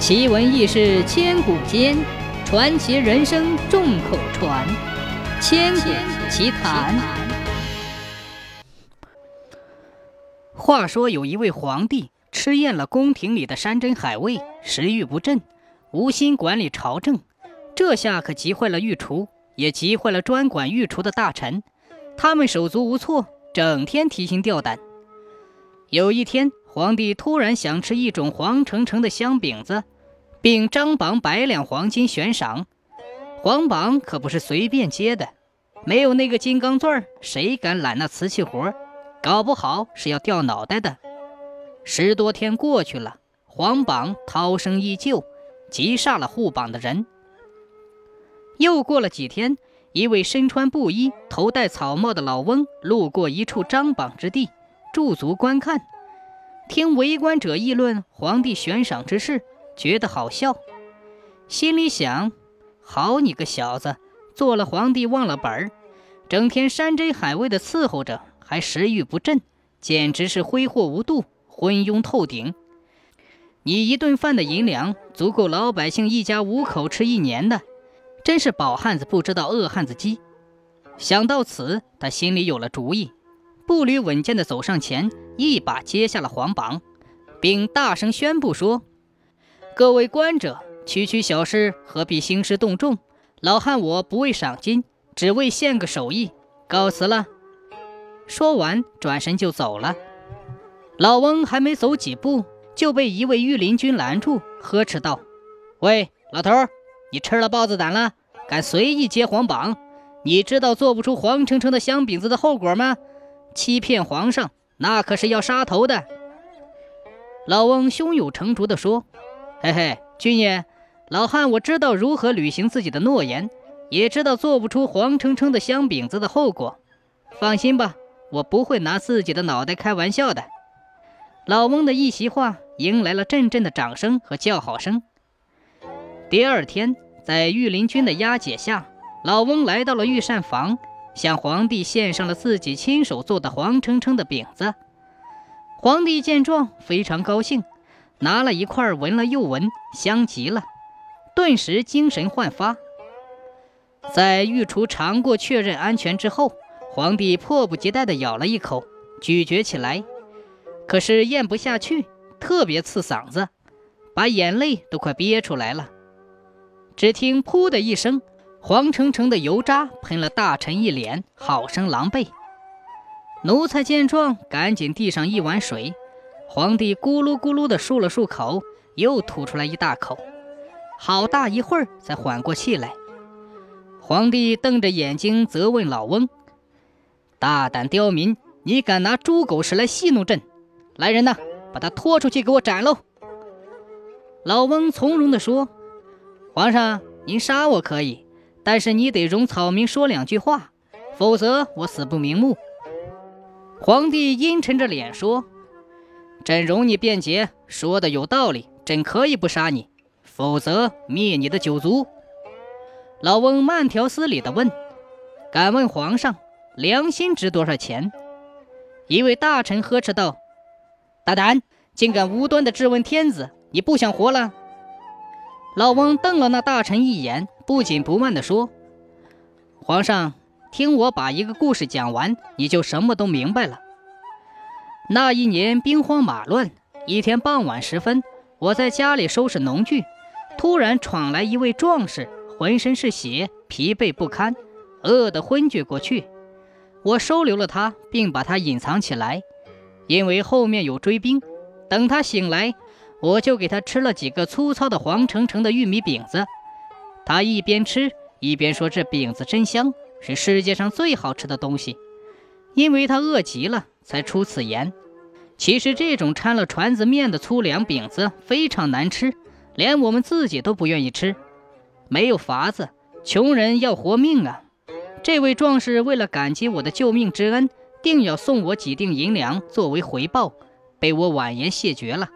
奇闻异事千古间，传奇人生众口传。千古奇谈。话说有一位皇帝吃厌了宫廷里的山珍海味，食欲不振，无心管理朝政。这下可急坏了御厨，也急坏了专管御厨的大臣。他们手足无措，整天提心吊胆。有一天，皇帝突然想吃一种黄澄澄的香饼子，并张榜百两黄金悬赏。皇榜可不是随便接的，没有那个金刚钻，谁敢揽那瓷器活？搞不好是要掉脑袋的。十多天过去了，皇榜涛声依旧，急煞了护榜的人。又过了几天，一位身穿布衣、头戴草帽的老翁路过一处张榜之地。驻足观看，听围观者议论皇帝悬赏之事，觉得好笑，心里想：好你个小子，做了皇帝忘了本儿，整天山珍海味的伺候着，还食欲不振，简直是挥霍无度，昏庸透顶。你一顿饭的银两，足够老百姓一家五口吃一年的，真是饱汉子不知道饿汉子饥。想到此，他心里有了主意。步履稳健地走上前，一把接下了皇榜，并大声宣布说：“各位观者，区区小事何必兴师动众？老汉我不为赏金，只为献个手艺，告辞了。”说完，转身就走了。老翁还没走几步，就被一位御林军拦住，呵斥道：“喂，老头，你吃了豹子胆了？敢随意接皇榜？你知道做不出黄澄澄的香饼子的后果吗？”欺骗皇上，那可是要杀头的。老翁胸有成竹地说：“嘿嘿，军爷，老汉我知道如何履行自己的诺言，也知道做不出黄澄澄的香饼子的后果。放心吧，我不会拿自己的脑袋开玩笑的。”老翁的一席话迎来了阵阵的掌声和叫好声。第二天，在御林军的押解下，老翁来到了御膳房。向皇帝献上了自己亲手做的黄澄澄的饼子。皇帝见状非常高兴，拿了一块闻了又闻，香极了，顿时精神焕发。在御厨尝过确认安全之后，皇帝迫不及待地咬了一口，咀嚼起来，可是咽不下去，特别刺嗓子，把眼泪都快憋出来了。只听“噗”的一声。黄澄澄的油渣喷了大臣一脸，好生狼狈。奴才见状，赶紧递上一碗水。皇帝咕噜咕噜地漱了漱口，又吐出来一大口，好大一会儿才缓过气来。皇帝瞪着眼睛责问老翁：“大胆刁民，你敢拿猪狗食来戏弄朕？来人呐，把他拖出去给我斩喽！”老翁从容地说：“皇上，您杀我可以。”但是你得容草民说两句话，否则我死不瞑目。皇帝阴沉着脸说：“朕容你辩解，说的有道理，朕可以不杀你，否则灭你的九族。”老翁慢条斯理地问：“敢问皇上，良心值多少钱？”一位大臣呵斥道：“大胆，竟敢无端地质问天子，你不想活了？”老翁瞪了那大臣一眼。不紧不慢地说：“皇上，听我把一个故事讲完，你就什么都明白了。那一年兵荒马乱，一天傍晚时分，我在家里收拾农具，突然闯来一位壮士，浑身是血，疲惫不堪，饿得昏厥过去。我收留了他，并把他隐藏起来，因为后面有追兵。等他醒来，我就给他吃了几个粗糙的黄澄澄的玉米饼子。”他一边吃一边说：“这饼子真香，是世界上最好吃的东西。”因为他饿极了，才出此言。其实这种掺了船子面的粗粮饼子非常难吃，连我们自己都不愿意吃。没有法子，穷人要活命啊！这位壮士为了感激我的救命之恩，定要送我几锭银两作为回报，被我婉言谢绝了。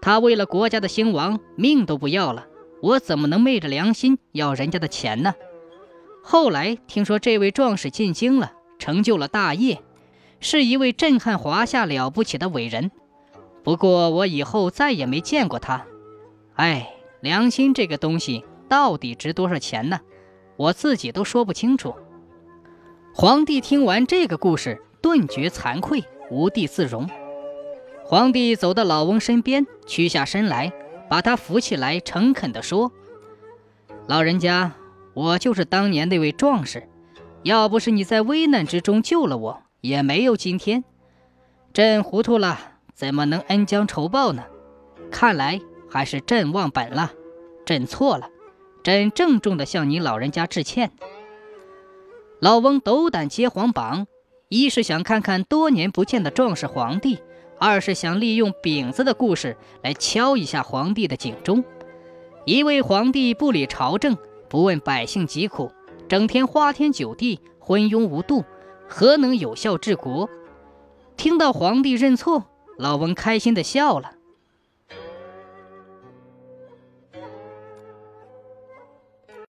他为了国家的兴亡，命都不要了。我怎么能昧着良心要人家的钱呢？后来听说这位壮士进京了，成就了大业，是一位震撼华夏了不起的伟人。不过我以后再也没见过他。哎，良心这个东西到底值多少钱呢？我自己都说不清楚。皇帝听完这个故事，顿觉惭愧，无地自容。皇帝走到老翁身边，屈下身来，把他扶起来，诚恳地说：“老人家，我就是当年那位壮士，要不是你在危难之中救了我，也没有今天。朕糊涂了，怎么能恩将仇报呢？看来还是朕忘本了，朕错了。”朕郑重地向您老人家致歉。老翁斗胆揭皇榜，一是想看看多年不见的壮士皇帝，二是想利用饼子的故事来敲一下皇帝的警钟。一位皇帝不理朝政，不问百姓疾苦，整天花天酒地，昏庸无度，何能有效治国？听到皇帝认错，老翁开心地笑了。